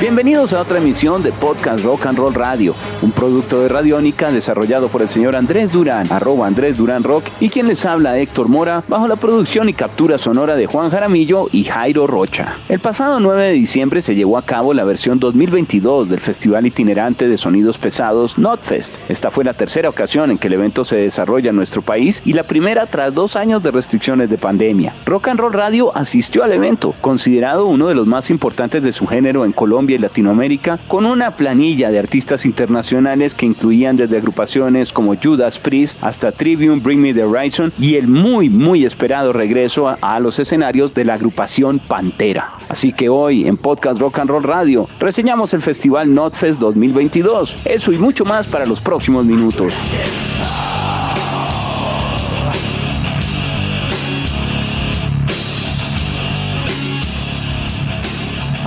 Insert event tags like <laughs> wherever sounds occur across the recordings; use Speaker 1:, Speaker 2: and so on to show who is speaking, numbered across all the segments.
Speaker 1: Bienvenidos a otra emisión de Podcast Rock and Roll Radio, un producto de Radiónica desarrollado por el señor Andrés Durán, arroba Andrés Durán Rock, y quien les habla Héctor Mora, bajo la producción y captura sonora de Juan Jaramillo y Jairo Rocha. El pasado 9 de diciembre se llevó a cabo la versión 2022 del Festival Itinerante de Sonidos Pesados Notfest. Esta fue la tercera ocasión en que el evento se desarrolla en nuestro país y la primera tras dos años de restricciones de pandemia. Rock and Roll Radio asistió al evento, considerado uno de los más importantes de su género en Colombia y Latinoamérica, con una planilla de artistas internacionales que incluían desde agrupaciones como Judas Priest hasta Trivium, Bring Me the Horizon y el muy, muy esperado regreso a, a los escenarios de la agrupación Pantera. Así que hoy en Podcast Rock and Roll Radio reseñamos el Festival Notfest 2022. Eso y mucho más para los próximos minutos.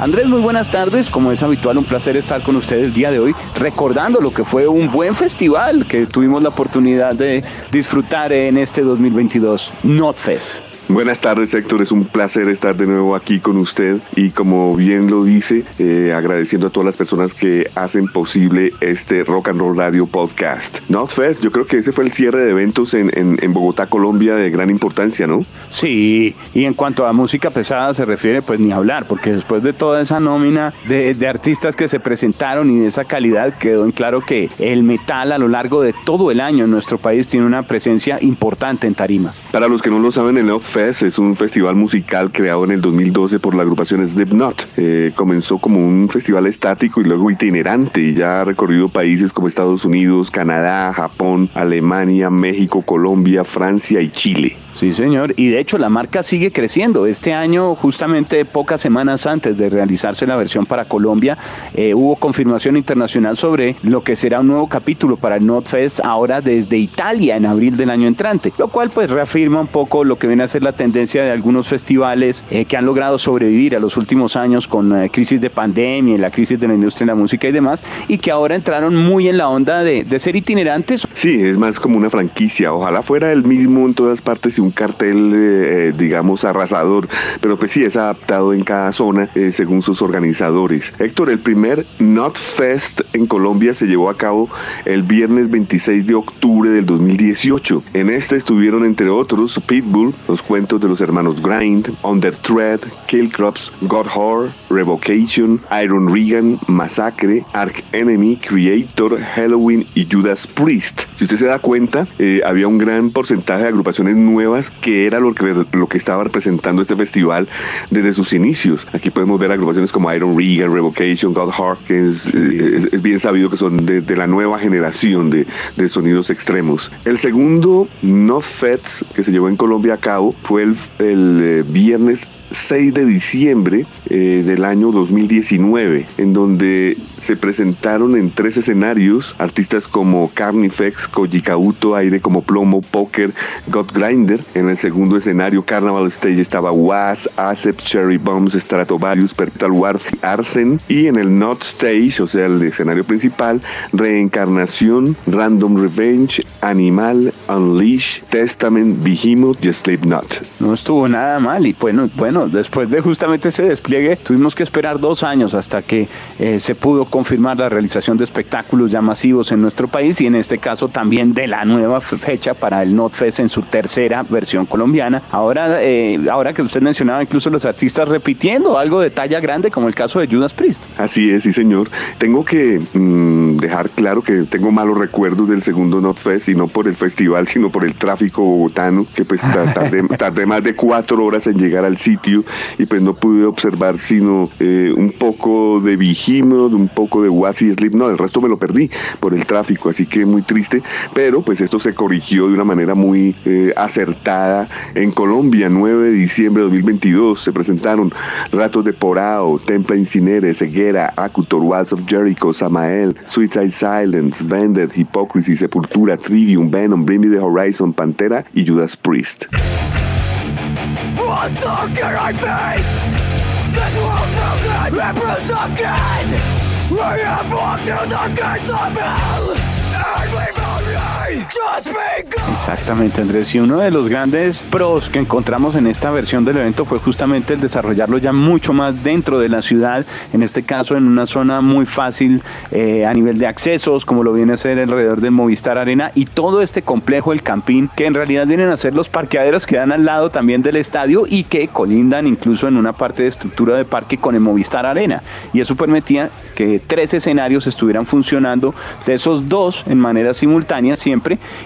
Speaker 1: Andrés, muy buenas tardes. Como es habitual, un placer estar con ustedes el día de hoy, recordando lo que fue un buen festival que tuvimos la oportunidad de disfrutar en este 2022, Notfest.
Speaker 2: Buenas tardes Héctor, es un placer estar de nuevo aquí con usted y como bien lo dice, eh, agradeciendo a todas las personas que hacen posible este Rock and Roll Radio Podcast. Northfest, yo creo que ese fue el cierre de eventos en, en, en, Bogotá, Colombia de gran importancia, ¿no?
Speaker 1: Sí, y en cuanto a música pesada se refiere, pues ni hablar, porque después de toda esa nómina de, de artistas que se presentaron y de esa calidad, quedó en claro que el metal a lo largo de todo el año en nuestro país tiene una presencia importante en tarimas.
Speaker 2: Para los que no lo saben, el Es un festival musical creado en el 2012 por la agrupación Slipknot. Eh, comenzó como un festival estático y luego itinerante y ya ha recorrido países como Estados Unidos, Canadá, Japón, Alemania, México, Colombia, Francia y Chile.
Speaker 1: Sí, señor. Y de hecho la marca sigue creciendo. Este año, justamente pocas semanas antes de realizarse la versión para Colombia, eh, hubo confirmación internacional sobre lo que será un nuevo capítulo para el Notfest ahora desde Italia en abril del año entrante, lo cual pues reafirma un poco lo que viene a ser la tendencia de algunos festivales eh, que han logrado sobrevivir a los últimos años con eh, crisis de pandemia la crisis de la industria de la música y demás, y que ahora entraron muy en la onda de, de ser itinerantes.
Speaker 2: Sí, es más como una franquicia. Ojalá fuera el mismo en todas partes y un cartel, eh, digamos, arrasador, pero pues sí es adaptado en cada zona eh, según sus organizadores. Héctor, el primer Not Fest en Colombia se llevó a cabo el viernes 26 de octubre del 2018. En este estuvieron, entre otros, Pitbull, los cuentos de los hermanos Grind, Under Thread, Killcrops, God Horror, Revocation, Iron Regan, Massacre, Ark Enemy, Creator, Halloween y Judas Priest. Si usted se da cuenta, eh, había un gran porcentaje de agrupaciones nuevas que era lo que, lo que estaba representando este festival desde sus inicios. Aquí podemos ver agrupaciones como Iron Regan, Revocation, God Heart, que es, es, es bien sabido que son de, de la nueva generación de, de, sonidos extremos. El segundo No Fets que se llevó en Colombia a cabo fue el, el eh, viernes 6 de diciembre eh, del año 2019, en donde se presentaron en tres escenarios artistas como Carnifex, Koji Kauto, Aire como Plomo, Poker, God Grinder. En el segundo escenario, Carnival Stage, estaba Was, Acep, Cherry Bombs, Stratovarius, Perpetual Warf, Arsen. Y en el Not Stage, o sea, el escenario principal, Reencarnación, Random Revenge, Animal, Unleash, Testament, Behemoth y Slipknot.
Speaker 1: No estuvo nada mal y bueno, bueno, después de justamente ese despliegue tuvimos que esperar dos años hasta que eh, se pudo confirmar la realización de espectáculos ya masivos en nuestro país y en este caso también de la nueva fecha para el NotFest en su tercera versión colombiana. Ahora, eh, ahora que usted mencionaba incluso los artistas repitiendo algo de talla grande como el caso de Judas Priest.
Speaker 2: Así es, sí señor. Tengo que mmm, dejar claro que tengo malos recuerdos del segundo NotFest y no por el festival sino por el tráfico bogotano que pues tardé, <laughs> tardé más de cuatro horas en llegar al sitio y pues no pude observar sino eh, un poco de Behemoth, un poco de Was y Sleep, no, el resto me lo perdí por el tráfico, así que muy triste, pero pues esto se corrigió de una manera muy eh, acertada. En Colombia, 9 de diciembre de 2022, se presentaron Ratos de Porao, Templa Incinere, Ceguera, Acutor, Walls of Jericho, Samael, Suicide Silence, Vended, Hypocrisy, Sepultura, Trivium, Venom, Bring Me the Horizon, Pantera y Judas Priest.
Speaker 3: What can I face? This world broken, it proves again. We have walked through the gates of hell, and begun.
Speaker 1: Exactamente, Andrés. Y uno de los grandes pros que encontramos en esta versión del evento fue justamente el desarrollarlo ya mucho más dentro de la ciudad, en este caso en una zona muy fácil eh, a nivel de accesos, como lo viene a ser alrededor del Movistar Arena, y todo este complejo, el Campín, que en realidad vienen a ser los parqueaderos que dan al lado también del estadio y que colindan incluso en una parte de estructura de parque con el Movistar Arena. Y eso permitía que tres escenarios estuvieran funcionando, de esos dos en manera simultánea siempre,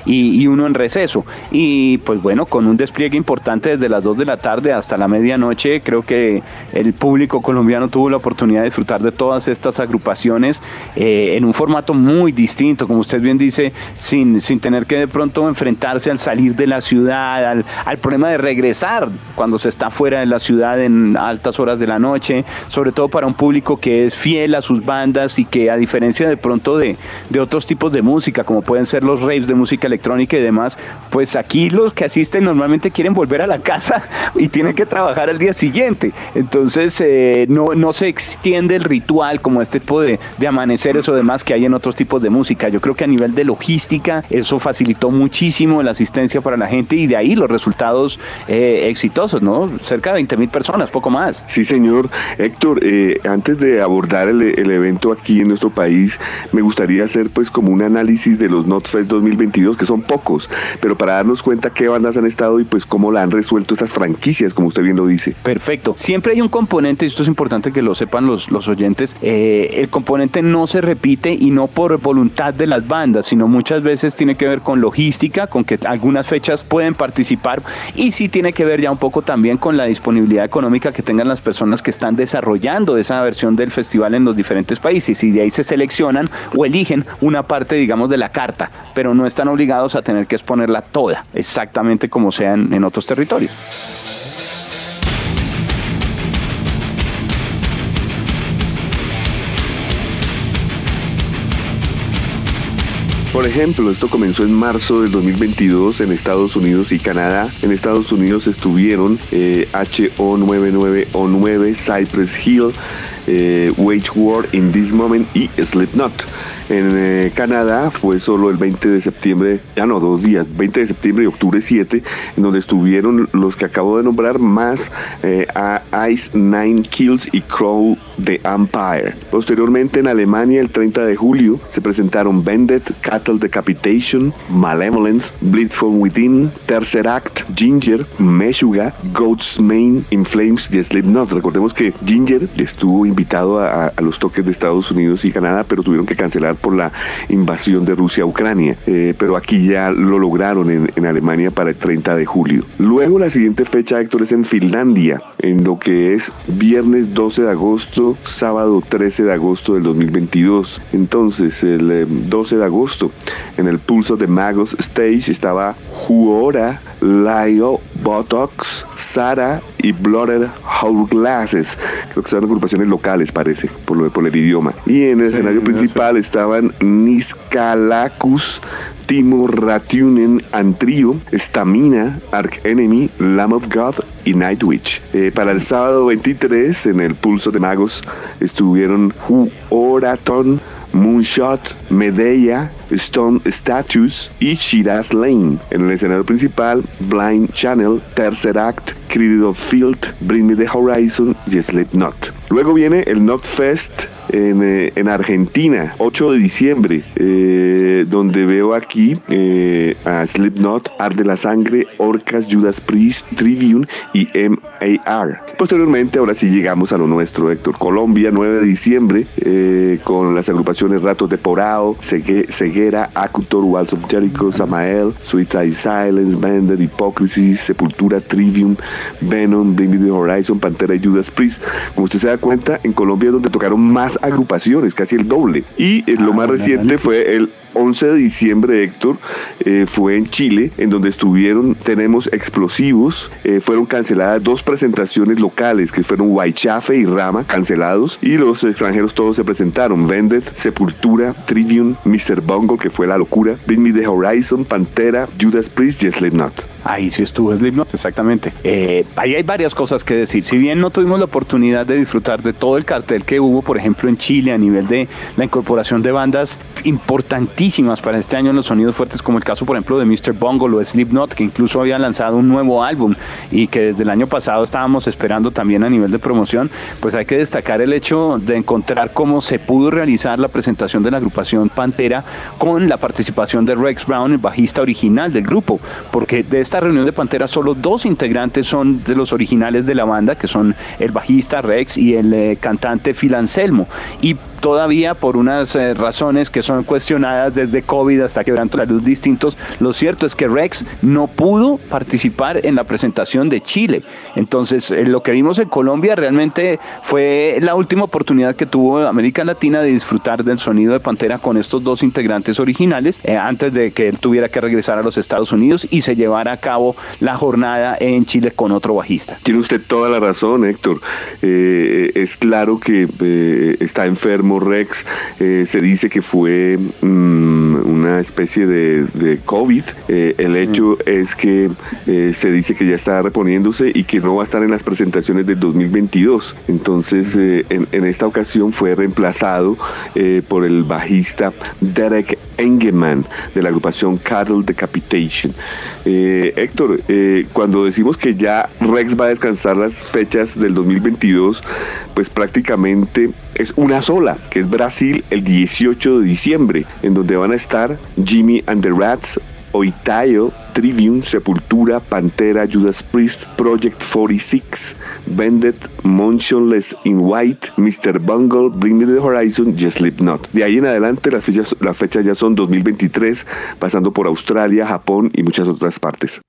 Speaker 1: y, y uno en receso. Y pues bueno, con un despliegue importante desde las 2 de la tarde hasta la medianoche, creo que el público colombiano tuvo la oportunidad de disfrutar de todas estas agrupaciones eh, en un formato muy distinto, como usted bien dice, sin, sin tener que de pronto enfrentarse al salir de la ciudad, al, al problema de regresar cuando se está fuera de la ciudad en altas horas de la noche, sobre todo para un público que es fiel a sus bandas y que a diferencia de pronto de, de otros tipos de música, como pueden ser los raves de música electrónica y demás, pues aquí los que asisten normalmente quieren volver a la casa <laughs> y tienen que trabajar al día siguiente. Entonces eh, no, no se extiende el ritual como este tipo de, de amaneceres o demás que hay en otros tipos de música. Yo creo que a nivel de logística eso facilitó muchísimo la asistencia para la gente y de ahí los resultados eh, exitosos, ¿no? Cerca de 20 mil personas, poco más.
Speaker 2: Sí, señor. Héctor, eh, antes de abordar el, el evento aquí en nuestro país, me gustaría hacer pues como un análisis de los NotFest 2022, que son pocos, pero para darnos cuenta qué bandas han estado y pues cómo la han resuelto estas franquicias, como usted bien lo dice.
Speaker 1: Perfecto. Siempre hay un componente, y esto es importante que lo sepan los, los oyentes, eh, el componente no se repite y no por voluntad de las bandas, sino muchas veces tiene que ver con logística, con que algunas fechas pueden participar y sí tiene que ver ya un poco también con la disponibilidad económica que tengan las personas que están desarrollando esa versión del festival en los diferentes países y de ahí se seleccionan o eligen una parte, digamos, de la carta, pero no están obligados a tener que exponerla toda, exactamente como sea en, en otros territorios.
Speaker 2: Por ejemplo, esto comenzó en marzo del 2022 en Estados Unidos y Canadá. En Estados Unidos estuvieron eh, HO99O9, Cypress Hill, eh, Wage War in This Moment y Slipknot. En eh, Canadá fue solo el 20 de septiembre, ya no, dos días, 20 de septiembre y octubre 7, en donde estuvieron los que acabo de nombrar, más eh, a Ice Nine Kills y Crow the Empire. Posteriormente en Alemania, el 30 de julio, se presentaron Bandit, Cattle Decapitation, Malevolence, Bleed From Within, Tercer Act, Ginger, Meshuga, Goat's Mane, In Flames y Slipknot. Recordemos que Ginger estuvo invitado a, a los toques de Estados Unidos y Canadá, pero tuvieron que cancelar por la invasión de Rusia a Ucrania. Eh, pero aquí ya lo lograron en, en, Alemania para el 30 de julio. Luego la siguiente fecha, Héctor, es en Finlandia, en lo que es viernes 12 de agosto, sábado 13 de agosto del 2022. Entonces, el eh, 12 de agosto, en el Pulso de Magos Stage estaba Juora, Laio, Botox, Sara y Blooded Hourglasses. Creo que son agrupaciones locales, parece, por, lo, por el idioma. Y en el escenario principal estaban Niskalakis, Timo Ratunen, Antrio, Stamina, Arc Enemy, Lamb of God y Nightwitch. Eh, para el sábado 23, en el Pulso de Magos, estuvieron Hu Oraton, Moonshot, Medea, Stone Statues y Shiraz Lane. En el escenario principal, Blind Channel, Tercer Act, Creed of Field, Bring Me the Horizon y Slipknot. Luego viene el Not Fest en, eh, en, Argentina, 8 de diciembre, eh, donde veo aquí eh, a Slipknot, Arde la Sangre, Orcas, Judas Priest, Tribune y MAR. Posteriormente, ahora sí llegamos a lo nuestro, Héctor. Colombia, 9 de diciembre, con las agrupaciones Ratos de Porao, Cegue, Ceguera, Acutor, Walls of Jericho, Samael, Suicide Silence, Banded, Hypocrisy, Sepultura, Trivium, Venom, Bring Me the Horizon, Pantera y Judas Priest. Como usted se da cuenta, en Colombia es donde tocaron más agrupaciones, casi el doble. Y eh, lo
Speaker 1: Ah,
Speaker 2: más reciente fue el 11 de diciembre, Héctor, eh, fue en Chile, en donde estuvieron, tenemos explosivos, eh, fueron canceladas dos presentaciones locales, que fueron Guaychafe y Rama, cancelados, y los extranjeros todos se presentaron, Vended, Sepultura, Trivium, Mr. Bungle, que fue la locura, Bring Me the Horizon, Pantera, Judas Priest y Slipknot.
Speaker 1: Ahí sí estuvo Slipknot, exactamente. Eh, ahí hay varias cosas que decir. Si bien no tuvimos la oportunidad de disfrutar de todo el cartel que hubo, por ejemplo, en Chile a nivel de la incorporación de bandas importantísimas para este año en los sonidos fuertes, como el caso, por ejemplo, de Mr. Bungle o Slipknot, que incluso había lanzado un nuevo álbum y que desde el año pasado estábamos esperando también a nivel de promoción, pues hay que destacar el hecho de encontrar cómo se pudo realizar la presentación de la agrupación Pantera con la participación de Rex Brown, el bajista original del grupo, porque de esta reunión de Pantera solo dos integrantes son de los originales de la banda, que son el bajista Rex y el eh, cantante Phil Anselmo. Y todavía por unas eh, razones que son cuestionadas desde COVID hasta quebranto la luz distintos, lo cierto es que Rex no pudo participar en la presentación de Chile. Entonces, eh, lo que vimos en Colombia realmente fue la última oportunidad que tuvo América Latina de disfrutar del sonido de Pantera con estos dos integrantes originales antes de que él tuviera que regresar a los Estados Unidos y se llevara a cabo la jornada en Chile con otro bajista.
Speaker 2: Tiene usted toda la razón, Héctor. es claro que está enfermo Rex eh, se dice que fue mm, una especie de, COVID. Eh, el hecho es que eh, se dice que ya está reponiéndose y que no va a estar en las presentaciones del 2022. Entonces, en, esta ocasión fue reemplazado por el bajista Derek Engeman de la agrupación Cattle Decapitation. Héctor, cuando decimos que ya Rex va a descansar las fechas del 2022, pues prácticamente es una sola, que es Brasil el 18 de diciembre, en donde van a estar Jimmy and the Rats, Oitayo, Trivium, Sepultura, Pantera, Judas Priest, Project 46, Bandit, Motionless in White, Mr. Bungle, Bring Me the Horizon y Slipknot. De ahí en adelante las fechas ya son 2023, pasando por Australia, Japón y muchas otras partes.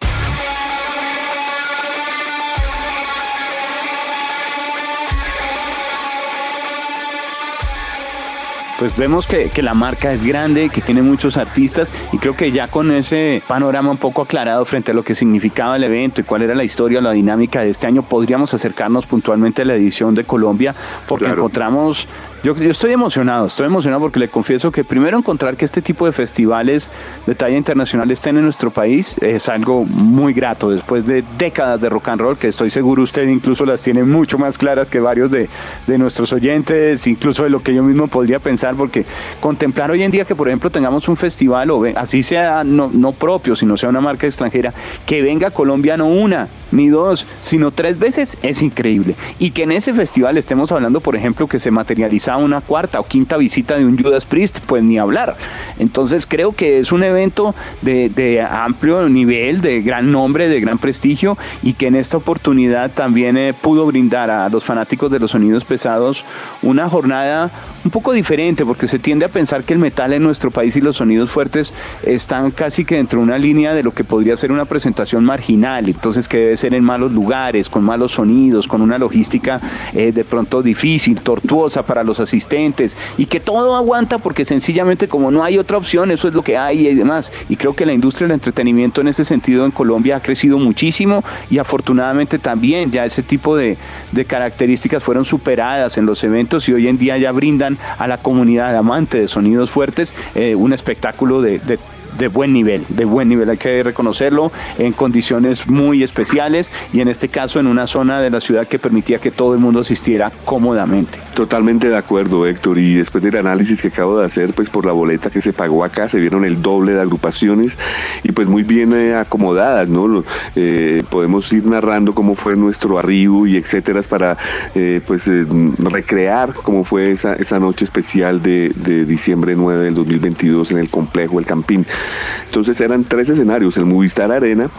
Speaker 1: Pues vemos que, la marca es grande, que tiene muchos artistas y creo que ya con ese panorama un poco aclarado frente a lo que significaba el evento y cuál era la historia, la dinámica de este año, podríamos acercarnos puntualmente a la edición de Colombia porque encontramos yo, estoy emocionado, estoy emocionado porque le confieso que primero encontrar que este tipo de festivales de talla internacional estén en nuestro país es algo muy grato. Después de décadas de rock and roll, que estoy seguro usted incluso las tiene mucho más claras que varios de, nuestros oyentes, incluso de lo que yo mismo podría pensar, porque contemplar hoy en día que por ejemplo tengamos un festival, o así sea no, no propio, sino sea una marca extranjera, que venga a Colombia no una, ni dos, sino tres veces, es increíble. Y que en ese festival estemos hablando, por ejemplo, que se materializa una cuarta o quinta visita de un Judas Priest, pues ni hablar. Entonces creo que es un evento de, amplio nivel, de gran nombre, de gran prestigio y que en esta oportunidad también eh, pudo brindar a los fanáticos de los sonidos pesados una jornada un poco diferente porque se tiende a pensar que el metal en nuestro país y los sonidos fuertes están casi que dentro de una línea de lo que podría ser una presentación marginal, entonces que debe ser en malos lugares, con malos sonidos, con una logística eh, de pronto difícil, tortuosa para los asistentes y que todo aguanta porque sencillamente como no hay otra opción, eso es lo que hay y demás. Y creo que la industria del entretenimiento en ese sentido en Colombia ha crecido muchísimo y afortunadamente también ya ese tipo de, características fueron superadas en los eventos y hoy en día ya brindan a la comunidad amante de sonidos fuertes eh, un espectáculo de de buen nivel, de buen nivel, hay que reconocerlo, en condiciones muy especiales y en este caso en una zona de la ciudad que permitía que todo el mundo asistiera cómodamente.
Speaker 2: Totalmente de acuerdo, Héctor, y después del análisis que acabo de hacer, pues por la boleta que se pagó acá, se vieron el doble de agrupaciones y pues muy bien eh, acomodadas, ¿no? Eh, podemos ir narrando cómo fue nuestro arribo y etcétera para eh, pues recrear cómo fue esa, esa noche especial de, de diciembre 9 del 2022 en el complejo El Campín. Entonces eran tres escenarios, el Movistar Arena,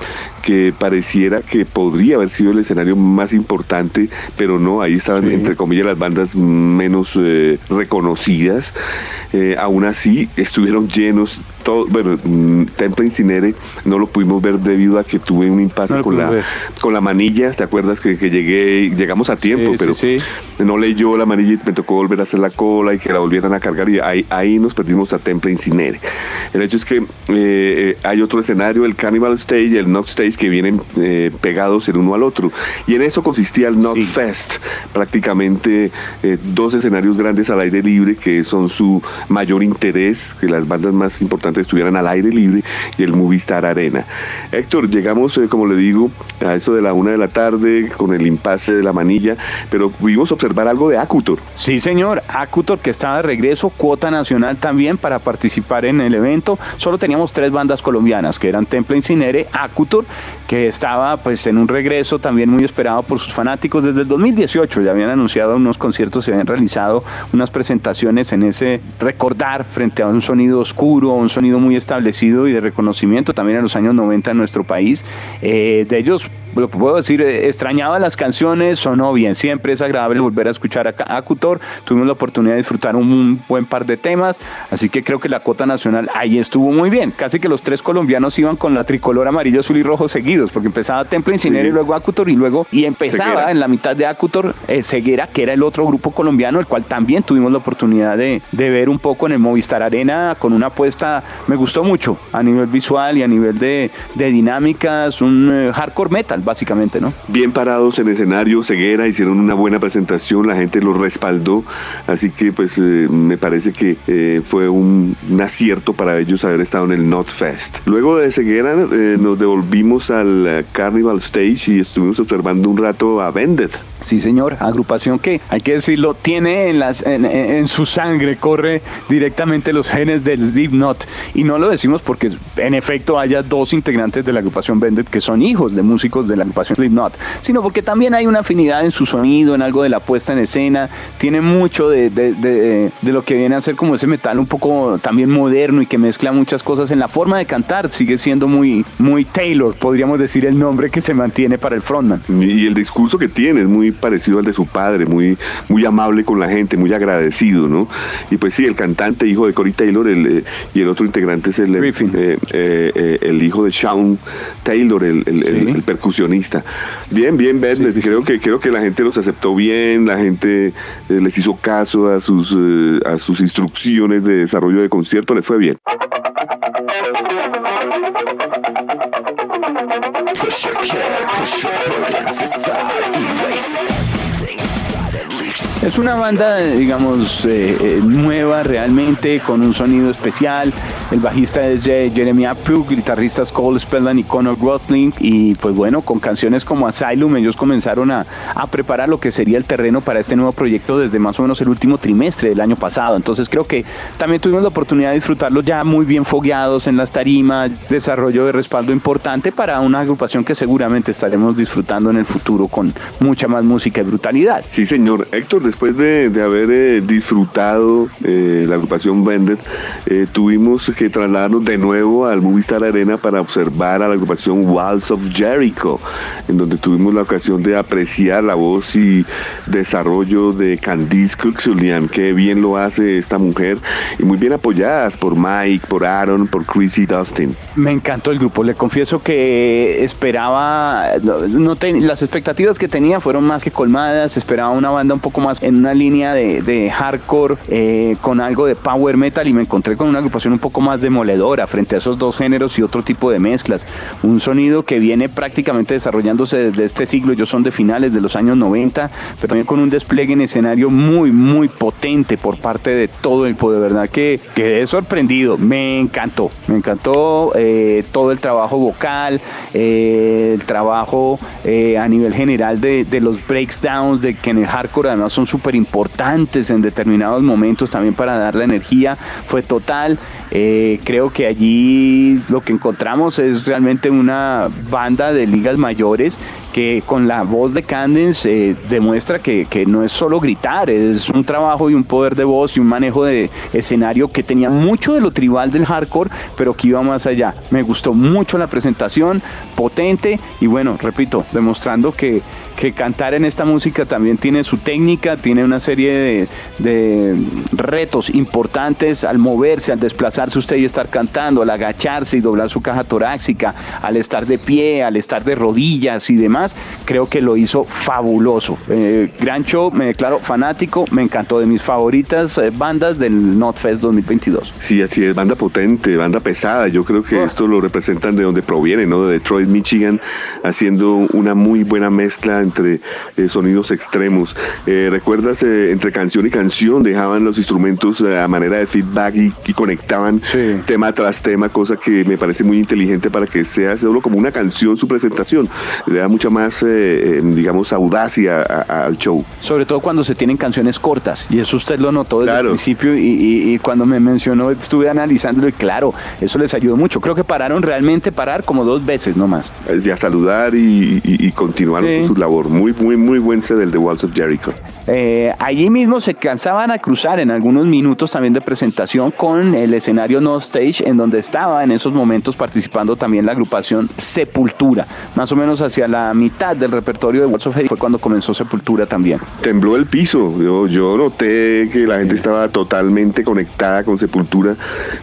Speaker 2: que pareciera que podría haber sido el escenario más importante, pero no, ahí estaban entre comillas las bandas menos eh, reconocidas. Eh, aún así estuvieron llenos bueno, mm, Temple Incinere no lo pudimos ver debido a que tuve un impasse con, la, con la manilla, ¿te acuerdas que, llegué, llegamos a tiempo, pero no leyó la manilla y me tocó volver a hacer la cola y que la volvieran a cargar y ahí, ahí nos perdimos a Temple Incinere. El hecho es que eh, hay otro escenario, el Carnival Stage y el Knock Stage que vienen eh, pegados el uno al otro. Y en eso consistía el Knock Fest, prácticamente eh, dos escenarios grandes al aire libre que son su mayor interés, que las bandas más importantes importante estuvieran al aire libre y el Movistar Arena. Héctor, llegamos, eh, como le digo, a eso de la una de la tarde con el impasse de la manilla, pero pudimos observar algo de Acutor.
Speaker 1: Sí, señor, Acutor que estaba de regreso, cuota nacional también para participar en el evento. Solo teníamos tres bandas colombianas, que eran Temple Incinere, Acutor, que estaba pues en un regreso también muy esperado por sus fanáticos desde el 2018. Ya habían anunciado unos conciertos, se habían realizado unas presentaciones en ese recordar frente a un sonido oscuro, un sonido muy establecido y de reconocimiento también en los años 90 en nuestro país. Eh, de ellos lo que puedo decir, eh, extrañaba las canciones, sonó bien, siempre es agradable volver a escuchar a Acutor, tuvimos la oportunidad de disfrutar un buen par de temas, así que creo que la cota nacional ahí estuvo muy bien, casi que los tres colombianos iban con la tricolor amarillo, azul y rojo seguidos, porque empezaba Temple Incinero y luego Acutor y luego, y empezaba en la mitad de Acutor eh, Ceguera, que era el otro grupo colombiano, el cual también tuvimos la oportunidad de, de ver un poco en el Movistar Arena con una apuesta, me gustó mucho a nivel visual y a nivel de, de dinámicas, un eh, hardcore metal básicamente, ¿no?
Speaker 2: Bien parados en escenario, ceguera, hicieron una buena presentación, la gente los respaldó, así que pues eh, me parece que eh, fue un, acierto para ellos haber estado en el Not Fest. Luego de ceguera eh, nos devolvimos al Carnival Stage y estuvimos observando un rato a Vended.
Speaker 1: Sí, señor, agrupación que, hay que decirlo, tiene en, las, en, su sangre, corre directamente los genes del Slipknot. Y no lo decimos porque en efecto haya dos integrantes de la agrupación Vended que son hijos de músicos de la agrupación Slipknot, sino porque también hay una afinidad en su sonido, en algo de la puesta en escena, tiene mucho de, de, de, de lo que viene a ser como ese metal un poco también moderno y que mezcla muchas cosas en la forma de cantar, sigue siendo muy, muy Taylor, podríamos decir el nombre que se mantiene para el frontman.
Speaker 2: Y el discurso que tiene es muy parecido al de su padre, muy, muy amable con la gente, muy agradecido, ¿no? Y pues sí, el cantante, hijo de Cory Taylor, el, eh, y el otro integrante es el, eh, eh, eh, el hijo de Sean Taylor, el, el, sí. el percusionista. Bien, bien, Ben, sí, sí, creo, Que, creo que la gente los aceptó bien, la gente les hizo caso a sus, a sus instrucciones de desarrollo de concierto, les fue bien.
Speaker 1: Es una banda, digamos, eh, eh, nueva realmente, con un sonido especial. El bajista es Jeremy Pugh, guitarristas Cole Spellan y Connor Gosling. Y pues bueno, con canciones como Asylum, ellos comenzaron a, preparar lo que sería el terreno para este nuevo proyecto desde más o menos el último trimestre del año pasado. Entonces creo que también tuvimos la oportunidad de disfrutarlos ya muy bien fogueados en las tarimas, desarrollo de respaldo importante para una agrupación que seguramente estaremos disfrutando en el futuro con mucha más música y brutalidad.
Speaker 2: Sí, señor. Héctor, después de, haber eh, disfrutado eh, la agrupación Vended, eh, tuvimos que trasladarnos de nuevo al Movistar Arena para observar a la agrupación Walls of Jericho, en donde tuvimos la ocasión de apreciar la voz y desarrollo de Candice Cook-Julian, que bien lo hace esta mujer, y muy bien apoyadas por Mike, por Aaron, por Chris y Dustin.
Speaker 1: Me encantó el grupo, le confieso que esperaba, no, no ten, las expectativas que tenía fueron más que colmadas, esperaba una banda un poco más en una línea de, de hardcore eh, con algo de power metal y me encontré con una agrupación un poco más demoledora frente a esos dos géneros y otro tipo de mezclas. Un sonido que viene prácticamente desarrollándose desde este siglo, ellos son de finales de los años 90, pero también con un despliegue en escenario muy, muy potente por parte de todo el poder, de verdad que quedé sorprendido, me encantó, me encantó eh, todo el trabajo vocal, eh, el trabajo eh, a nivel general de, de los breakdowns, de que en el hardcore además son súper importantes en determinados momentos también para dar la energía, fue total. Creo que allí lo que encontramos es realmente una banda de ligas mayores que con la voz de Candence eh, demuestra que, que, no es solo gritar, es un trabajo y un poder de voz y un manejo de escenario que tenía mucho de lo tribal del hardcore, pero que iba más allá. Me gustó mucho la presentación, potente y bueno, repito, demostrando que, que cantar en esta música también tiene su técnica, tiene una serie de, de, retos importantes al moverse, al desplazarse usted y estar cantando, al agacharse y doblar su caja torácica, al estar de pie, al estar de rodillas y demás creo que lo hizo fabuloso. Eh, gran show, me declaro fanático, me encantó de mis favoritas eh, bandas del NotFest 2022.
Speaker 2: Sí, así es, banda potente, banda pesada. Yo creo que
Speaker 1: Oh.
Speaker 2: esto lo representan de donde proviene, ¿no? De Detroit, Michigan, haciendo una muy buena mezcla entre eh, sonidos extremos. Eh, ¿Recuerdas? eh, entre canción y canción dejaban los instrumentos a manera de feedback y, y conectaban
Speaker 1: Sí.
Speaker 2: tema tras tema, cosa que me parece muy inteligente para que sea solo como una canción su presentación. Le da mucha más, digamos, audacia a- a- al show.
Speaker 1: Sobre todo cuando se tienen canciones cortas, y eso usted lo notó desde
Speaker 2: Claro.
Speaker 1: el principio, y, y- y cuando me mencionó, estuve analizándolo, y claro, eso les ayudó mucho. Creo que pararon realmente parar como dos veces nomás.
Speaker 2: Y a saludar y, y- y continuaron
Speaker 1: Sí.
Speaker 2: con su Muy, muy, muy buen set del The Walls of Jericho.
Speaker 1: Eh, allí mismo se cansaban a cruzar en algunos minutos también de presentación con el escenario No Stage, en donde estaba en esos momentos participando también la agrupación Sepultura. Más o menos hacia la mitad del repertorio de Walls of fue cuando comenzó Sepultura también.
Speaker 2: Tembló el piso. Yo, yo noté que la gente estaba totalmente conectada con Sepultura.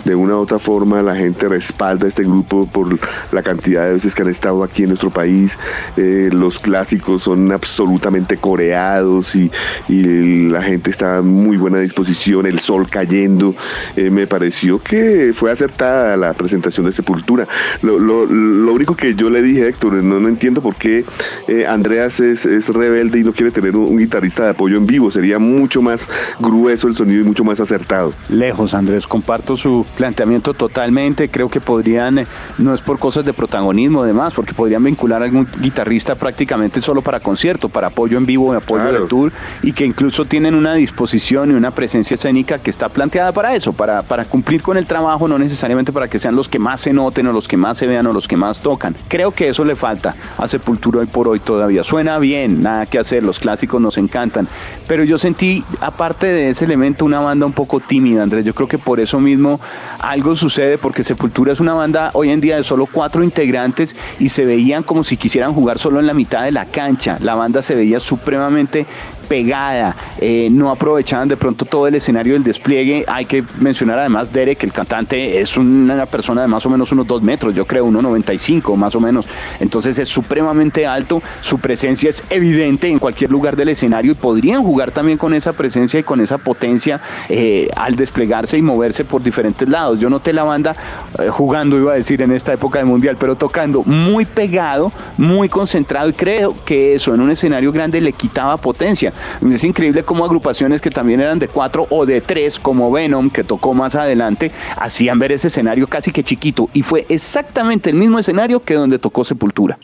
Speaker 2: De una u otra forma, la gente respalda a este grupo por la cantidad de veces que han estado aquí en nuestro país. Eh, los clásicos son absolutamente coreados y, y la gente está en muy buena disposición. El sol cayendo. Eh, me pareció que fue acertada la presentación de Sepultura. Lo, lo- lo único que yo le dije, Héctor, no, no entiendo por qué eh, Andreas es, es rebelde y no quiere tener un, un guitarrista de apoyo en vivo. Sería mucho más grueso el sonido y mucho más acertado.
Speaker 1: Lejos, Andrés, comparto su planteamiento totalmente. Creo que podrían, eh, no es por cosas de protagonismo, además, porque podrían vincular a algún guitarrista prácticamente solo para concierto, para apoyo en vivo, apoyo
Speaker 2: Claro.
Speaker 1: de tour, y que incluso tienen una disposición y una presencia escénica que está planteada para eso, para, para cumplir con el trabajo, no necesariamente para que sean los que más se noten o los que más se vean o los que más tocan. Creo que eso le falta a Sepultura hoy por hoy todavía. Suena bien, nada que hacer, los clásicos nos encantan, pero yo sentí, aparte de ese elemento, una banda un poco tímida, Andrés. Yo creo que por eso mismo algo sucede, porque Sepultura es una banda hoy en día de solo cuatro integrantes y se veían como si quisieran jugar solo en la mitad de la cancha. La banda se veía supremamente pegada, eh, no aprovechaban de pronto todo el escenario del despliegue. Hay que mencionar además Derek, el cantante, es una persona de más o menos unos dos metros, yo creo, 1,95 más o menos. Entonces es supremamente alto, su presencia es evidente en cualquier lugar del escenario y podrían jugar también con esa presencia y con esa potencia eh, al desplegarse y moverse por diferentes lados. Yo noté la banda eh, jugando, iba a decir, en esta época de mundial, pero tocando muy pegado, muy concentrado y creo que eso en un escenario grande le quitaba potencia. Es increíble cómo agrupaciones que también eran de cuatro o de tres, como Venom, que tocó más adelante, hacían ver ese escenario casi que chiquito y fue exactamente el mismo escenario que donde tocó Sepultura.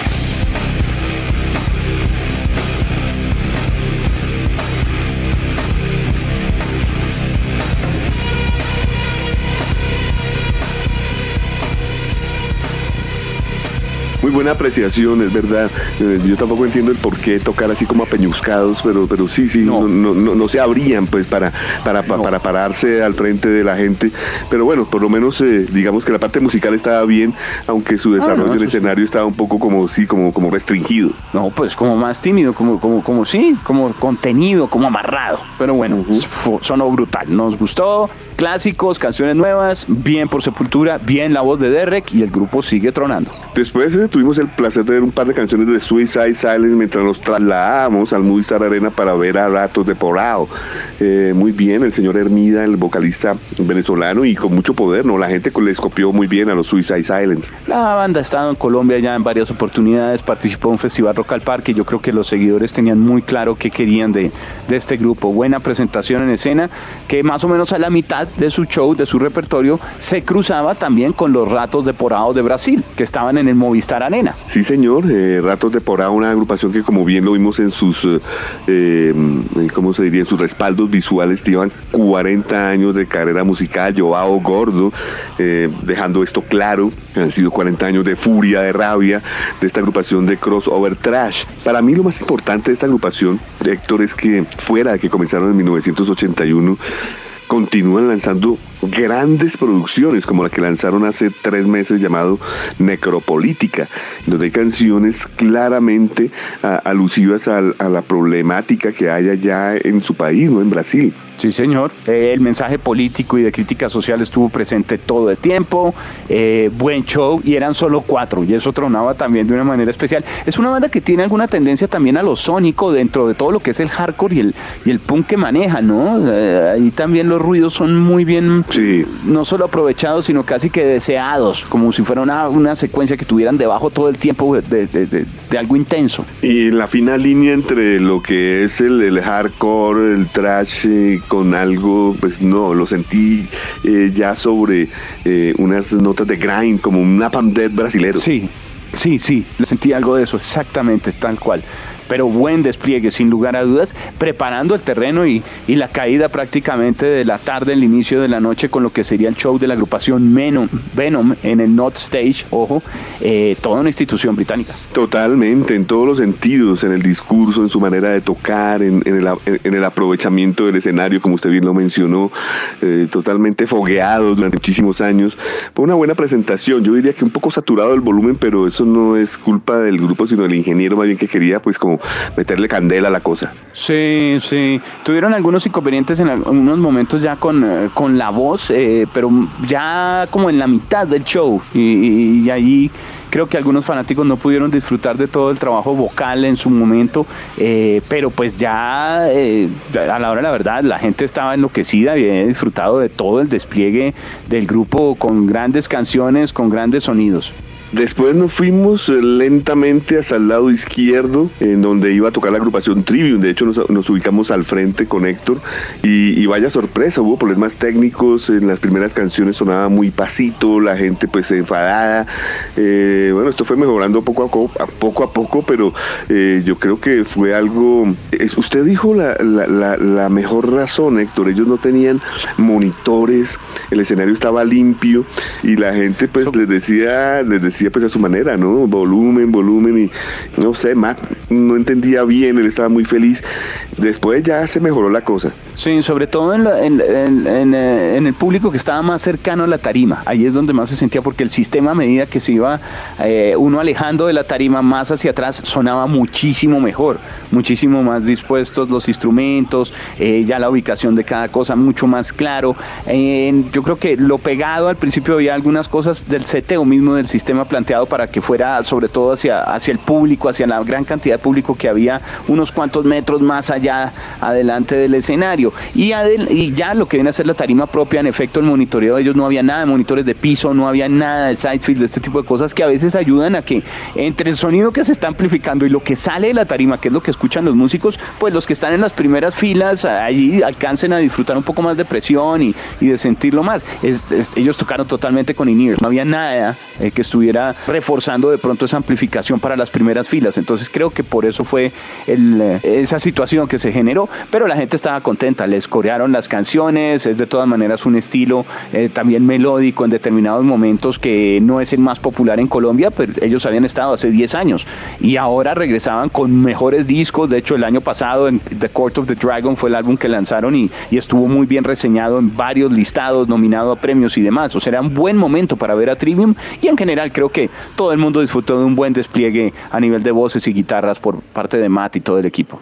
Speaker 2: Muy buena apreciación, es verdad. Eh, yo tampoco entiendo el por qué tocar así como apeñuscados, pero, pero sí, sí,
Speaker 1: No.
Speaker 2: no, no, no- se abrían pues para, para, pa-
Speaker 1: No.
Speaker 2: para pararse al frente de la gente. Pero bueno, por lo menos eh, digamos que la parte musical estaba bien, aunque su desarrollo
Speaker 1: Ah,
Speaker 2: en el
Speaker 1: eso sí.
Speaker 2: escenario estaba un poco como sí, como, como restringido.
Speaker 1: No, pues como más tímido, como, como, como sí, como contenido, como amarrado. Pero bueno, fu- sonó brutal. Nos gustó. Clásicos, canciones nuevas, bien por Sepultura, bien la voz de Derek y el grupo sigue tronando.
Speaker 2: Después eh, tuvimos el placer de ver un par de canciones de Suicide Silence mientras nos trasladamos al Movistar Arena para ver a Ratos de Porao. Eh, muy bien, el señor Hermida, el vocalista venezolano y con mucho poder, ¿no? La gente les copió muy bien a los Suicide Silence.
Speaker 1: La banda ha estado en Colombia ya en varias oportunidades, participó en un festival Rock al Parque yo creo que los seguidores tenían muy claro qué querían de, de este grupo. Buena presentación en escena, que más o menos a la mitad de su show, de su repertorio, se cruzaba también con los Ratos de Porao de Brasil, que estaban en el Movistar Arena.
Speaker 2: Sí, señor, eh, Ratos de Porao, una agrupación que como bien lo vimos en sus, eh, eh, ¿cómo se diría? En sus respaldos visuales, llevan 40 años de carrera musical, Joao Gordo, eh, dejando esto claro, han sido 40 años de furia, de rabia, de esta agrupación de crossover trash. Para mí lo más importante de esta agrupación, Héctor, es que fuera de que comenzaron en 1981, continúan lanzando grandes producciones como la que lanzaron hace tres meses llamado Necropolítica, donde hay canciones claramente ah, alusivas a, la problemática que hay allá en su país, ¿no? En Brasil.
Speaker 1: Sí, señor. Eh, el mensaje político y de crítica social estuvo presente todo el tiempo. Eh, buen show y eran solo cuatro y eso tronaba también de una manera especial. Es una banda que tiene alguna tendencia también a lo sónico dentro de todo lo que es el hardcore y el, y el punk que maneja, ¿no? Eh, ahí también los ruidos son muy bien, no solo aprovechados, sino casi que deseados, como si fuera una, una secuencia que tuvieran debajo todo el tiempo de, de, de, algo intenso.
Speaker 2: Y la fina línea entre lo que es el, el hardcore, el trash con algo, pues no, lo sentí eh, ya sobre eh, unas notas de grind, como un Napalm brasilero.
Speaker 1: Sí, sí, sí, le sentí algo de eso, exactamente, tal cual pero buen despliegue sin lugar a dudas, preparando el terreno y, y, la caída prácticamente de la tarde, el inicio de la noche con lo que sería el show de la agrupación Venom, Venom en el Not Stage, ojo, eh, toda una institución británica.
Speaker 2: Totalmente, en todos los sentidos, en el discurso, en su manera de tocar, en, en, el, en el, aprovechamiento del escenario, como usted bien lo mencionó, eh, totalmente fogueados durante muchísimos años. Fue una buena presentación, yo diría que un poco saturado el volumen, pero eso no es culpa del grupo, sino del ingeniero más bien que quería pues como meterle candela a la cosa.
Speaker 1: Sí, sí. Tuvieron algunos inconvenientes en algunos momentos ya con, eh, con la voz, eh, pero ya como en la mitad del show. Y, y, ahí creo que algunos fanáticos no pudieron disfrutar de todo el trabajo vocal en su momento, eh, pero pues ya a la hora de la verdad la gente estaba enloquecida y había disfrutado de todo el despliegue del grupo con grandes canciones, con grandes sonidos.
Speaker 2: Después nos fuimos eh, lentamente hacia el lado izquierdo, en donde iba a tocar la agrupación Trivium. De hecho, nos, nos ubicamos al frente con Héctor. Y, y, vaya sorpresa, hubo problemas técnicos. En las primeras canciones sonaba muy pasito, la gente pues enfadada. Eh, bueno, esto fue mejorando poco a poco, a poco, a poco pero eh, yo creo que fue algo. Es, usted dijo la, la, la, la mejor razón, Héctor. Ellos no tenían monitores, el escenario estaba limpio y la gente pues les decía, les decía pues a su manera, ¿no? Volumen, volumen y no sé, Matt no entendía bien, él estaba muy feliz. Después ya se mejoró la cosa.
Speaker 1: Sí, sobre todo en, en, eh, en el público que estaba más cercano a la tarima. Ahí es donde más se sentía porque el sistema a medida que se iba eh, uno alejando de la tarima más hacia atrás sonaba muchísimo mejor, muchísimo más dispuestos los instrumentos, eh, ya la ubicación de cada cosa mucho más claro. yo creo que lo pegado al principio había algunas cosas del seteo mismo del sistema planteado para que fuera sobre todo hacia, hacia el público, hacia la gran cantidad de público que había unos cuantos metros más allá adelante del escenario. Y, ya lo que viene a ser la tarima propia, en efecto, el monitoreo de ellos no había nada de monitores de piso, no había nada de sidefield, de este tipo de cosas que a veces ayudan a que entre el sonido que se está amplificando y lo que sale de la tarima, que es lo que escuchan los músicos, pues los que están en las primeras filas allí alcancen a disfrutar un poco más de presión y, de sentirlo más. Ellos tocaron totalmente con in no había nada eh, que estuviera reforzando de pronto esa amplificación para las primeras filas. Entonces creo que por eso fue eh, esa situación que se generó, pero la gente estaba contenta, les corearon las canciones, es de todas maneras un estilo eh, también melódico en determinados momentos que no es el más popular en Colombia, pero ellos habían estado hace 10 años y ahora regresaban con mejores discos, de hecho el año pasado en The Court of the Dragon fue el álbum que lanzaron y, y estuvo muy bien reseñado en varios listados, nominado a premios y demás, o sea, era un buen momento para ver a Trivium y en general creo que todo el mundo disfrutó de un buen despliegue a nivel de voces y guitarras por parte de Matt y todo el equipo.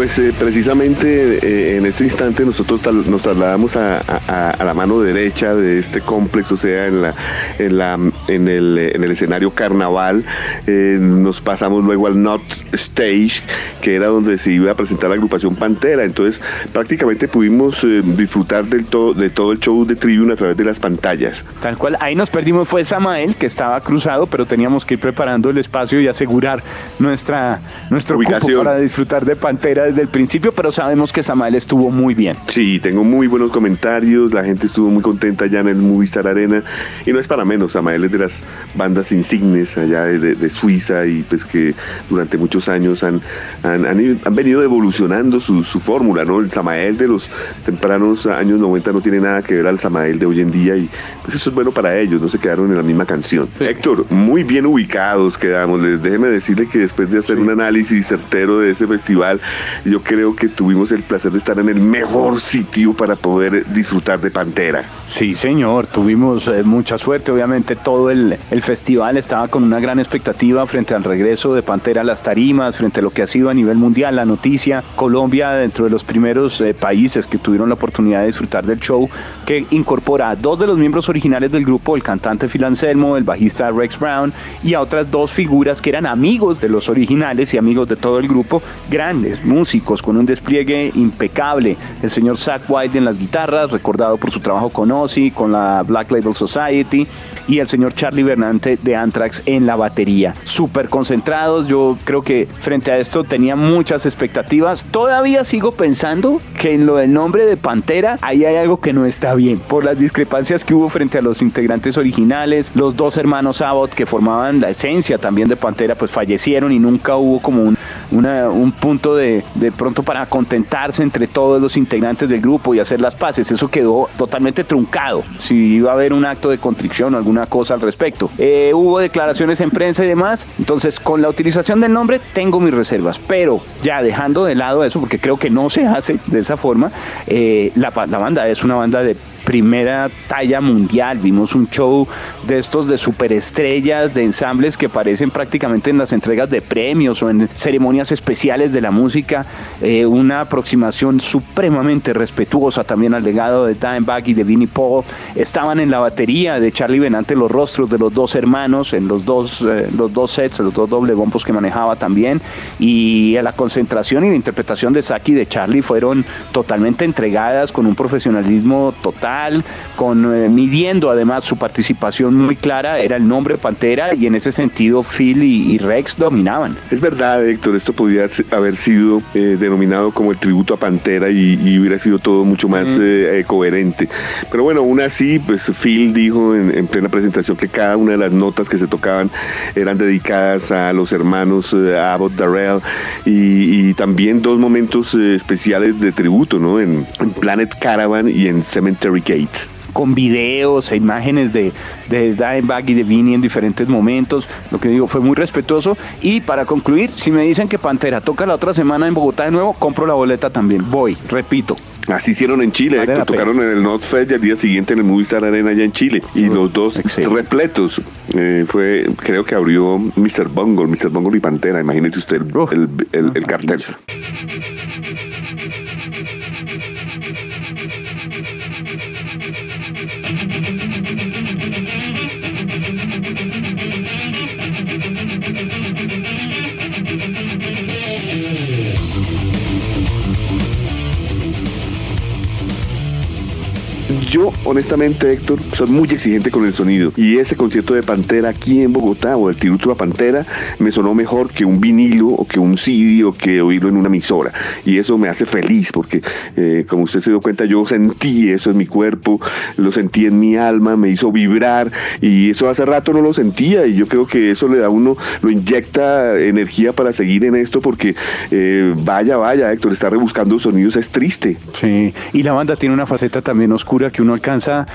Speaker 2: Pues eh, precisamente eh, en este instante nosotros nos trasladamos a, a, a, la mano derecha de este complejo, o sea, en, la, en, la, en, el, en el escenario carnaval. Eh, nos pasamos luego al Not Stage, que era donde se iba a presentar la agrupación Pantera. Entonces prácticamente pudimos disfrutar del to de todo el show de Tribune a través de las pantallas.
Speaker 1: Tal cual, ahí nos perdimos fue Samael, que estaba cruzado, pero teníamos que ir preparando el espacio y asegurar nuestra, nuestro
Speaker 2: Ubicación.
Speaker 1: cupo para disfrutar de Pantera desde el principio, pero sabemos que Samael estuvo muy bien.
Speaker 2: Sí, tengo muy buenos comentarios, la gente estuvo muy contenta allá en el Movistar Arena y no es para menos, Samael es de las bandas insignes allá de, Suiza y pues que durante muchos años han, han, venido evolucionando su, fórmula, ¿no? El Samael de los tempranos años 90 no tiene nada que ver al Samael de hoy en día y pues eso es bueno para ellos, no se quedaron en la misma canción. Héctor, muy bien ubicados quedamos, déjeme decirle que después de hacer un análisis certero de ese festival, yo creo que tuvimos el placer de estar en el mejor sitio para poder disfrutar de Pantera.
Speaker 1: Sí, señor, tuvimos eh, mucha suerte, obviamente todo el, festival estaba con una gran expectativa frente al regreso de Pantera a las tarimas, frente a lo que ha sido a nivel mundial la noticia, Colombia dentro de los primeros eh, países que tuvieron la oportunidad de disfrutar del show, que incorpora a dos de los miembros originales del grupo, el cantante Phil Anselmo, el bajista Rex Brown, y a otras dos figuras que eran amigos de los originales y amigos de todo el grupo, grandes con un despliegue impecable. El señor Zach White en las guitarras, recordado por su trabajo con Ozzy, con la Black Label Society, y el señor Charlie Bernante de Anthrax en la batería. Súper concentrados, yo creo que frente a esto tenía muchas expectativas. Todavía sigo pensando que en lo del nombre de Pantera ahí hay algo que no está bien, por las discrepancias que hubo frente a los integrantes originales, los dos hermanos Abbott que formaban la esencia también de Pantera, pues fallecieron y nunca hubo como un punto de, de pronto para contentarse entre todos los integrantes del grupo y hacer las paces. Eso quedó totalmente truncado. Si iba a haber un acto de contrición o alguna cosa al respecto. Eh, hubo declaraciones en prensa y demás. Entonces, con la utilización del nombre tengo mis reservas. Pero ya dejando de lado eso, porque creo que no se hace de esa forma, eh, la, la banda es una banda de primera talla mundial. Vimos un show de estos de superestrellas, de ensambles que aparecen prácticamente en las entregas de premios o en ceremonias especiales de la música. Eh, una aproximación supremamente respetuosa también al legado de Dimebag y de Vinnie Paul. Estaban en la batería de Charlie Benante los rostros de los dos hermanos en los dos, eh, los dos sets, los dos doble bombos que manejaba también. Y la concentración y la interpretación de Saki y de Charlie fueron totalmente entregadas con un profesionalismo total con eh, midiendo además su participación muy clara, era el nombre Pantera y en ese sentido Phil y, Rex dominaban.
Speaker 2: Es verdad, Héctor, esto podría haber sido eh, denominado como el tributo a Pantera y, hubiera sido todo mucho más eh, coherente. Pero bueno, aún así, pues Phil dijo en, plena presentación que cada una de las notas que se tocaban eran dedicadas a los hermanos Abbott Darrell y, también dos momentos especiales de tributo, ¿no? En, en Planet Caravan y en Cemetery
Speaker 1: con videos e imágenes de, de Dimebag y de Vinny en diferentes momentos. Lo que digo fue muy respetuoso. Y para concluir, si me dicen que Pantera toca la otra semana en Bogotá de nuevo, compro la boleta también. Voy, repito.
Speaker 2: Así hicieron en Chile, tocaron en el North Fest y al día siguiente en el Movistar Arena allá en Chile. Y los dos repletos. Eh, fue, creo que abrió Mr. Bungle, Mr. Bungle y Pantera. Imagínese usted el, el, el cartel. Honestamente, Héctor, soy muy exigente con el sonido. Y ese concierto de Pantera aquí en Bogotá, o el tributo a Pantera, me sonó mejor que un vinilo, o que un CD, o que oírlo en una emisora. Y eso me hace feliz, porque, eh, como usted se dio cuenta, yo sentí eso en mi cuerpo, lo sentí en mi alma, me hizo vibrar. Y eso hace rato no lo sentía. Y yo creo que eso le da a uno, lo inyecta energía para seguir en esto, porque eh, vaya, vaya, Héctor, estar rebuscando sonidos es triste.
Speaker 1: Sí, y la banda tiene una faceta también oscura que uno alcanza a,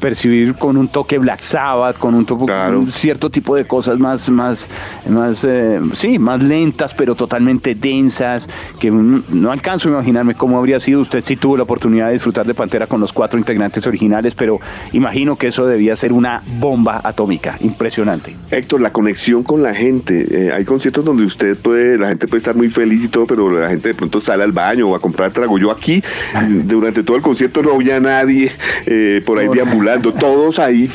Speaker 1: percibir con un toque Black Sabbath, con un, toque, un cierto tipo de cosas más, más, más, eh, sí, más lentas, pero totalmente densas, que no alcanzo a imaginarme cómo habría sido. Usted sí tuvo la oportunidad de disfrutar de Pantera con los cuatro integrantes originales, pero imagino que eso debía ser una bomba atómica, impresionante.
Speaker 2: Héctor, la conexión con la gente. Eh, hay conciertos donde usted puede, la gente puede estar muy feliz y todo, pero la gente de pronto sale al baño o a comprar trago. Yo aquí, <laughs> durante todo el concierto no había nadie eh, por ahí deambulando, todos ahí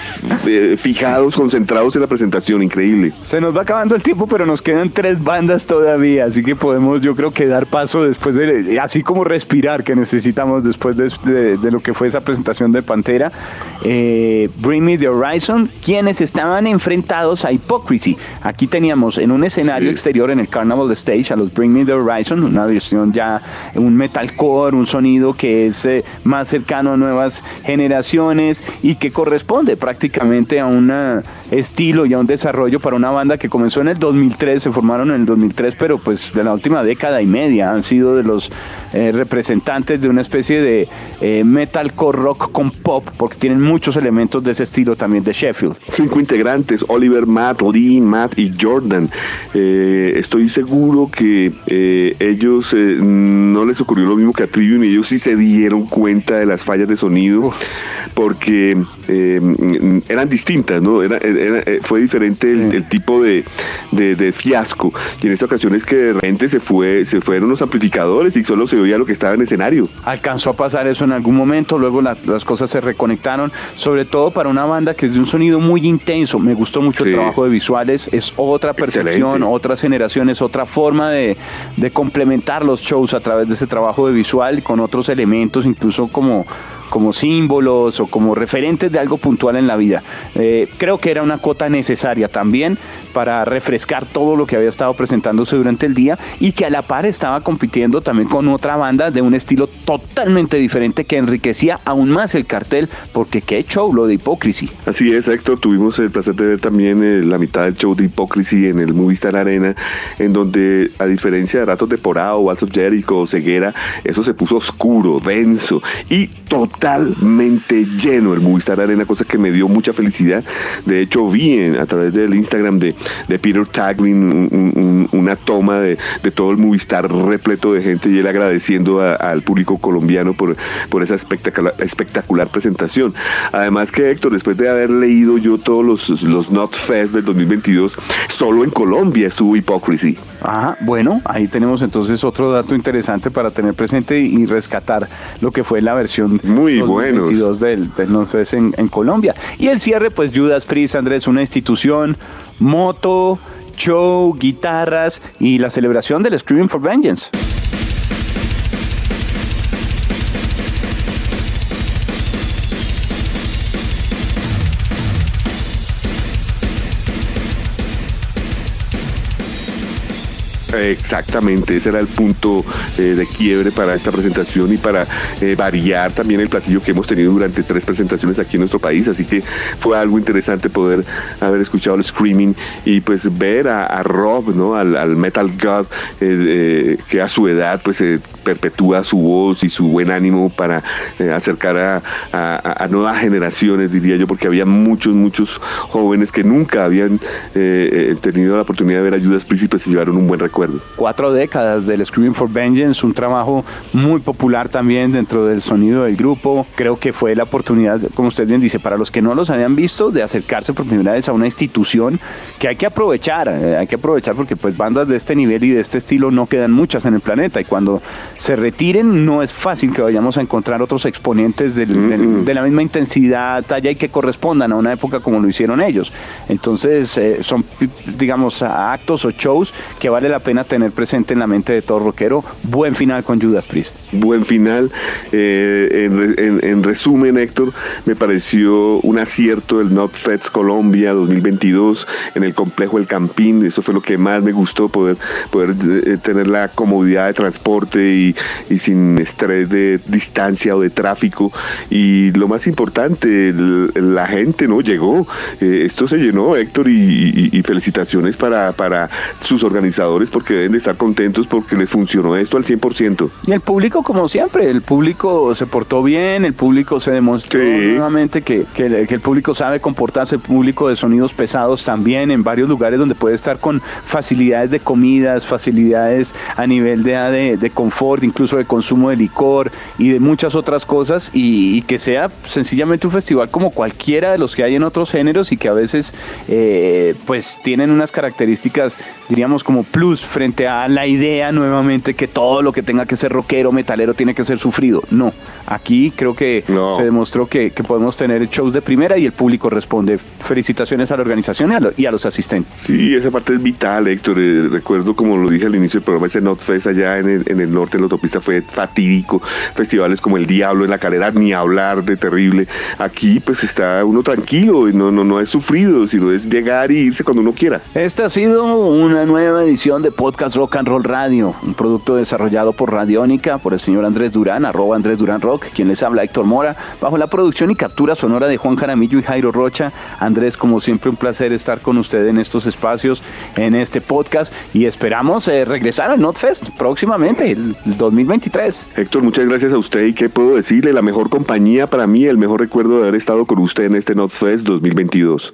Speaker 2: eh, fijados, concentrados en la presentación, increíble.
Speaker 1: Se nos va acabando el tiempo, pero nos quedan tres bandas todavía, así que podemos yo creo que dar paso después de, así como respirar que necesitamos después de, lo que fue esa presentación de Pantera, eh, Bring Me the Horizon, quienes estaban enfrentados a Hypocrisy. Aquí teníamos en un escenario exterior en el Carnival Stage a los Bring Me the Horizon, una versión ya, un metalcore, un sonido que es eh, más cercano a nuevas generaciones y que corresponde prácticamente a un estilo y a un desarrollo para una banda que comenzó en el 2003, se formaron en el 2003, pero pues de la última década y media han sido de los eh, representantes de una especie de eh, metalcore rock con pop, porque tienen muchos elementos de ese estilo también de Sheffield.
Speaker 2: Cinco integrantes, Oliver, Matt, Lee, Matt y Jordan. Eh, estoy seguro que ellos no les ocurrió lo mismo que a Trivium y ellos sí se dieron cuenta de las fallas de sonido porque eran distintas, ¿no? Era, fue diferente el, tipo de, de, fiasco. Y en esta ocasión es que de repente se fue, se fueron los amplificadores y solo se oía lo que estaba en escenario.
Speaker 1: Alcanzó a pasar eso en algún momento, luego las cosas se reconectaron, sobre todo para una banda que es de un sonido muy intenso. Me gustó mucho el trabajo de visuales, es otra percepción, otras generaciones, otra forma de, de complementar los shows a través de ese trabajo de visual con otros elementos, incluso como como símbolos o como referentes de algo puntual en la vida. Eh, creo que era una cuota necesaria también para refrescar todo lo que había estado presentándose durante el día y que a la par estaba compitiendo también con otra banda de un estilo totalmente diferente que enriquecía aún más el cartel, porque qué show lo de Hypocrisy.
Speaker 2: Así es, Héctor, tuvimos el placer de ver también eh, la mitad del show de Hypocrisy en el Movistar Arena, en donde a diferencia de Ratos de Porao, Walls of Jericho, Ceguera, eso se puso oscuro, denso y totalmente totalmente lleno el Movistar Arena, cosa que me dio mucha felicidad. De hecho, vi a través del Instagram de, Peter Taglin una toma de, todo el Movistar repleto de gente y él agradeciendo al público colombiano por, esa espectacular, presentación. Además que Héctor, después de haber leído yo todos los, los Not Fest del 2022, solo en Colombia estuvo Hypocrisy.
Speaker 1: Ajá, bueno, ahí tenemos entonces otro dato interesante para tener presente y rescatar lo que fue la versión
Speaker 2: muy 2022
Speaker 1: del, del en, en Colombia. Y el cierre, pues Judas Priest, Andrés, una institución, moto, show, guitarras y la celebración del Screaming for Vengeance.
Speaker 2: Exactamente, ese era el punto eh, de quiebre para esta presentación y para eh, variar también el platillo que hemos tenido durante tres presentaciones aquí en nuestro país. Así que fue algo interesante poder haber escuchado el screaming y pues ver a, Rob, ¿no? Al, Metal God, eh, que a su edad pues perpetúa su voz y su buen ánimo para acercar a, nuevas generaciones, diría yo, porque había muchos, muchos jóvenes que nunca habían tenido la oportunidad de ver ayudas príncipes y llevaron un buen recuerdo
Speaker 1: Cuatro décadas del Screaming for Vengeance, un trabajo muy popular también dentro del sonido del grupo. Creo que fue la oportunidad, como usted bien dice, para los que no los habían visto, de acercarse por primera vez a una institución que hay que aprovechar, eh, hay que aprovechar porque pues bandas de este nivel y de este estilo no quedan muchas en el planeta y cuando se retiren no es fácil que vayamos a encontrar otros exponentes de la misma intensidad, talla y que correspondan a una época como lo hicieron ellos. Entonces eh, son, digamos, actos o shows que vale la pena tener presente en la mente de todo rockero. Buen final con Judas Priest.
Speaker 2: Buen final. Eh, en, resumen, Héctor, me pareció un acierto el Not Colombia 2022 en el complejo El Campín. Eso fue lo que más me gustó, poder, poder eh, tener la comodidad de transporte y, sin estrés de distancia o de tráfico. Y lo más importante, la gente no llegó. Eh, esto se llenó, Héctor, y, y felicitaciones para, para sus organizadores porque deben de estar contentos porque les funcionó esto al 100%.
Speaker 1: Y el público, como siempre, el público se portó bien, el público se demostró nuevamente que, que, el público sabe comportarse, el público de sonidos pesados también en varios lugares donde puede estar con facilidades de comidas, facilidades a nivel de, de, confort, incluso de consumo de licor y de muchas otras cosas y, que sea sencillamente un festival como cualquiera de los que hay en otros géneros y que a veces eh, pues tienen unas características diríamos como plus frente a la idea nuevamente que todo lo que tenga que ser rockero, metalero, tiene que ser sufrido. No, aquí creo que se demostró que, podemos tener shows de primera y el público responde. Felicitaciones a la organización y a, los asistentes.
Speaker 2: Sí, esa parte es vital, Héctor. Eh, recuerdo, como lo dije al inicio del programa, ese Notfest allá en el, en el norte, en la autopista, fue fatídico. Festivales como El Diablo en la Calera, ni hablar de terrible. Aquí, pues está uno tranquilo y no, no, no es sufrido, sino es llegar y irse cuando uno quiera.
Speaker 1: Esta ha sido una nueva edición de Podcast Rock and Roll Radio, un producto desarrollado por Radiónica, por el señor Andrés Durán, arroba Andrés Durán Rock, quien les habla Héctor Mora, bajo la producción y captura sonora de Juan Jaramillo y Jairo Rocha. Andrés, como siempre, un placer estar con usted en estos espacios, en este podcast, y esperamos eh, regresar al NotFest próximamente, el 2023.
Speaker 2: Héctor, muchas gracias a usted y qué puedo decirle, la mejor compañía para mí, el mejor recuerdo de haber estado con usted en este NotFest 2022.